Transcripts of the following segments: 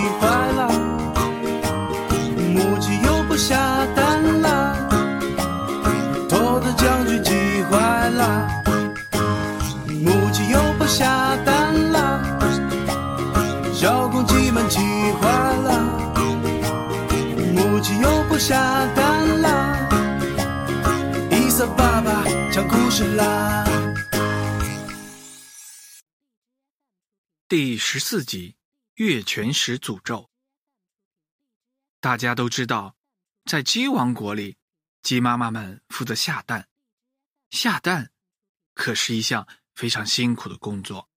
气坏了，母鸡又不下蛋了，兔子将军气坏了，母鸡又不下蛋了，小公鸡们气坏了，母鸡又不下蛋了，伊萨爸爸讲故事啦，第十四集。月全食诅咒。大家都知道，在鸡王国里，鸡妈妈们负责下蛋。下蛋可是一项非常辛苦的工作。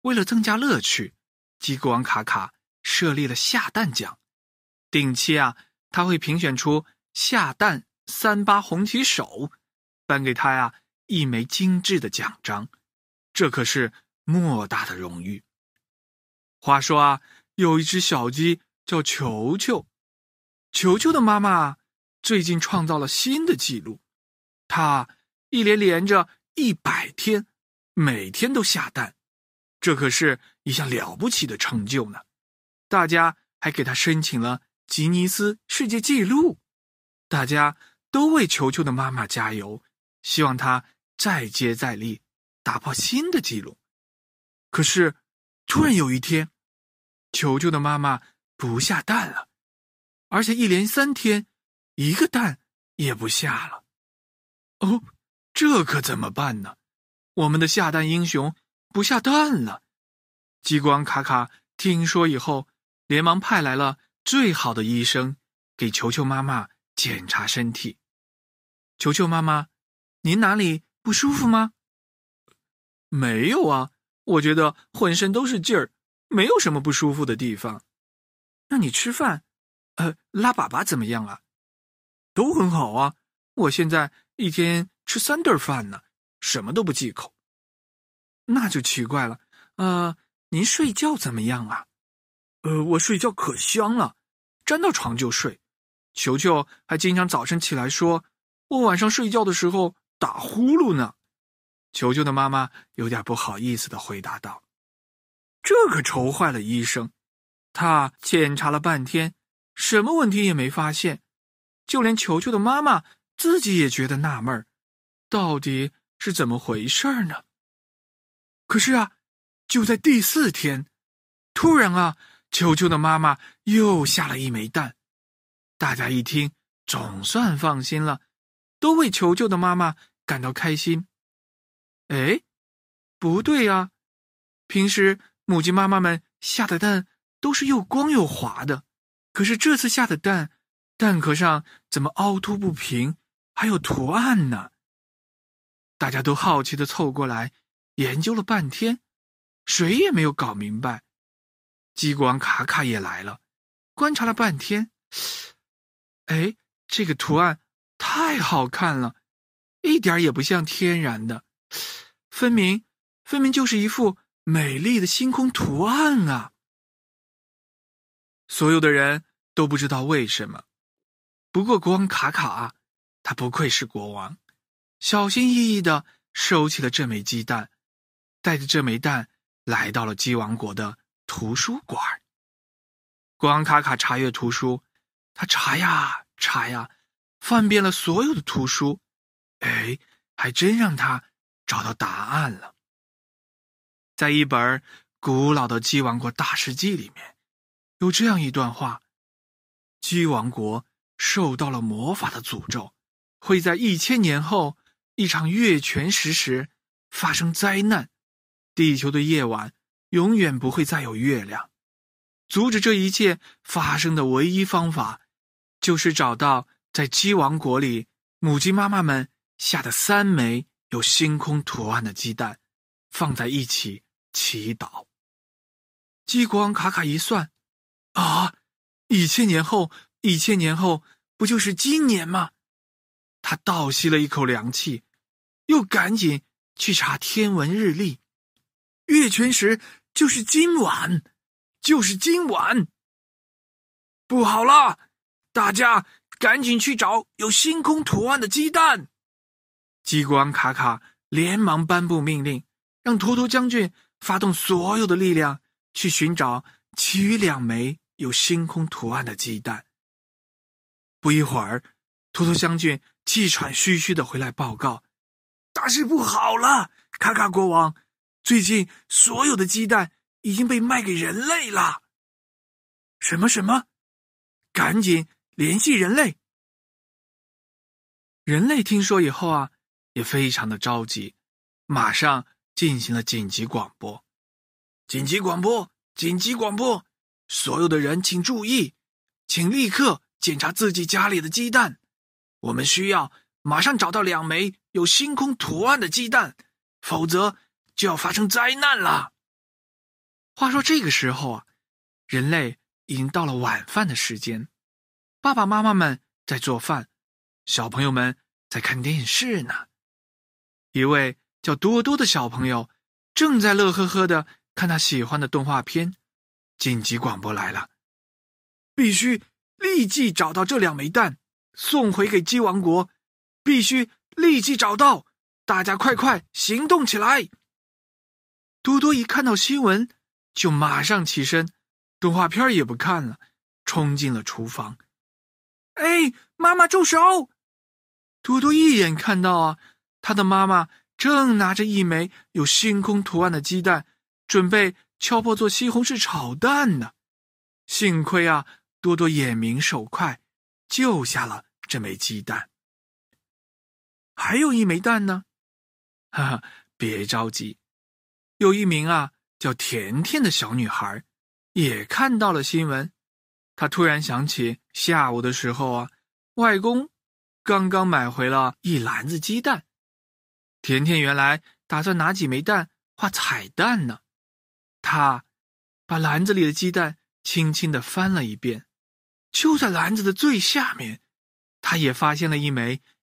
为了增加乐趣，鸡国王卡卡设立了下蛋奖。定期啊，他会评选出下蛋三八红旗手，颁给他呀一枚精致的奖章，这可是莫大的荣誉。话说啊，有一只小鸡叫球球，球球的妈妈最近创造了新的纪录，它一连连着一百天，每天都下蛋，这可是一项了不起的成就呢。大家还给他申请了。吉尼斯世界纪录，大家都为球球的妈妈加油，希望她再接再厉，打破新的纪录。可是，突然有一天，球球的妈妈不下蛋了，而且一连三天，一个蛋也不下了。哦，这可怎么办呢？我们的下蛋英雄不下蛋了。激光卡卡听说以后，连忙派来了。最好的医生给球球妈妈检查身体。球球妈妈，您哪里不舒服吗？没有啊，我觉得浑身都是劲儿，没有什么不舒服的地方。那你吃饭，呃，拉粑粑怎么样啊？都很好啊，我现在一天吃三顿饭呢，什么都不忌口。那就奇怪了，呃，您睡觉怎么样啊？呃，我睡觉可香了，沾到床就睡。球球还经常早晨起来说，我晚上睡觉的时候打呼噜呢。球球的妈妈有点不好意思的回答道：“这可愁坏了医生，他检查了半天，什么问题也没发现。就连球球的妈妈自己也觉得纳闷到底是怎么回事呢？可是啊，就在第四天，突然啊。”球球的妈妈又下了一枚蛋，大家一听，总算放心了，都为球球的妈妈感到开心。哎，不对呀，平时母鸡妈妈们下的蛋都是又光又滑的，可是这次下的蛋，蛋壳上怎么凹凸不平，还有图案呢？大家都好奇的凑过来研究了半天，谁也没有搞明白。激光卡卡也来了，观察了半天，哎，这个图案太好看了，一点也不像天然的，分明分明就是一副美丽的星空图案啊！所有的人都不知道为什么，不过国王卡卡啊，他不愧是国王，小心翼翼的收起了这枚鸡蛋，带着这枚蛋来到了鸡王国的。图书馆，国王卡卡查阅图书，他查呀查呀，翻遍了所有的图书，哎，还真让他找到答案了。在一本古老的鸡王国大事记里面，有这样一段话：鸡王国受到了魔法的诅咒，会在一千年后一场月全食时发生灾难，地球的夜晚。永远不会再有月亮。阻止这一切发生的唯一方法，就是找到在鸡王国里母鸡妈妈们下的三枚有星空图案的鸡蛋，放在一起祈祷。激光卡卡一算，啊，一千年后，一千年后不就是今年吗？他倒吸了一口凉气，又赶紧去查天文日历，月全食。就是今晚，就是今晚。不好了，大家赶紧去找有星空图案的鸡蛋。激光卡卡连忙颁布命令，让托托将军发动所有的力量去寻找其余两枚有星空图案的鸡蛋。不一会儿，托托将军气喘吁吁的回来报告：“大事不好了，卡卡国王。”最近所有的鸡蛋已经被卖给人类了。什么什么？赶紧联系人类，人类听说以后啊，也非常的着急，马上进行了紧急广播。紧急广播！紧急广播！所有的人请注意，请立刻检查自己家里的鸡蛋。我们需要马上找到两枚有星空图案的鸡蛋，否则就要发生灾难了。话说这个时候啊，人类已经到了晚饭的时间，爸爸妈妈们在做饭，小朋友们在看电视呢。一位叫多多的小朋友正在乐呵呵的看他喜欢的动画片。紧急广播来了，必须立即找到这两枚蛋，送回给鸡王国。必须立即找到，大家快快行动起来！多多一看到新闻，就马上起身，动画片也不看了，冲进了厨房。哎，妈妈住手！多多一眼看到啊，他的妈妈正拿着一枚有星空图案的鸡蛋，准备。敲破做西红柿炒蛋呢，幸亏啊，多多眼明手快，救下了这枚鸡蛋。还有一枚蛋呢，哈哈，别着急，有一名啊叫甜甜的小女孩，也看到了新闻。她突然想起下午的时候啊，外公刚刚买回了一篮子鸡蛋，甜甜原来打算拿几枚蛋画彩蛋呢。她把篮子里的鸡蛋轻轻的翻了一遍，就在篮子的最下面，她也发现了一枚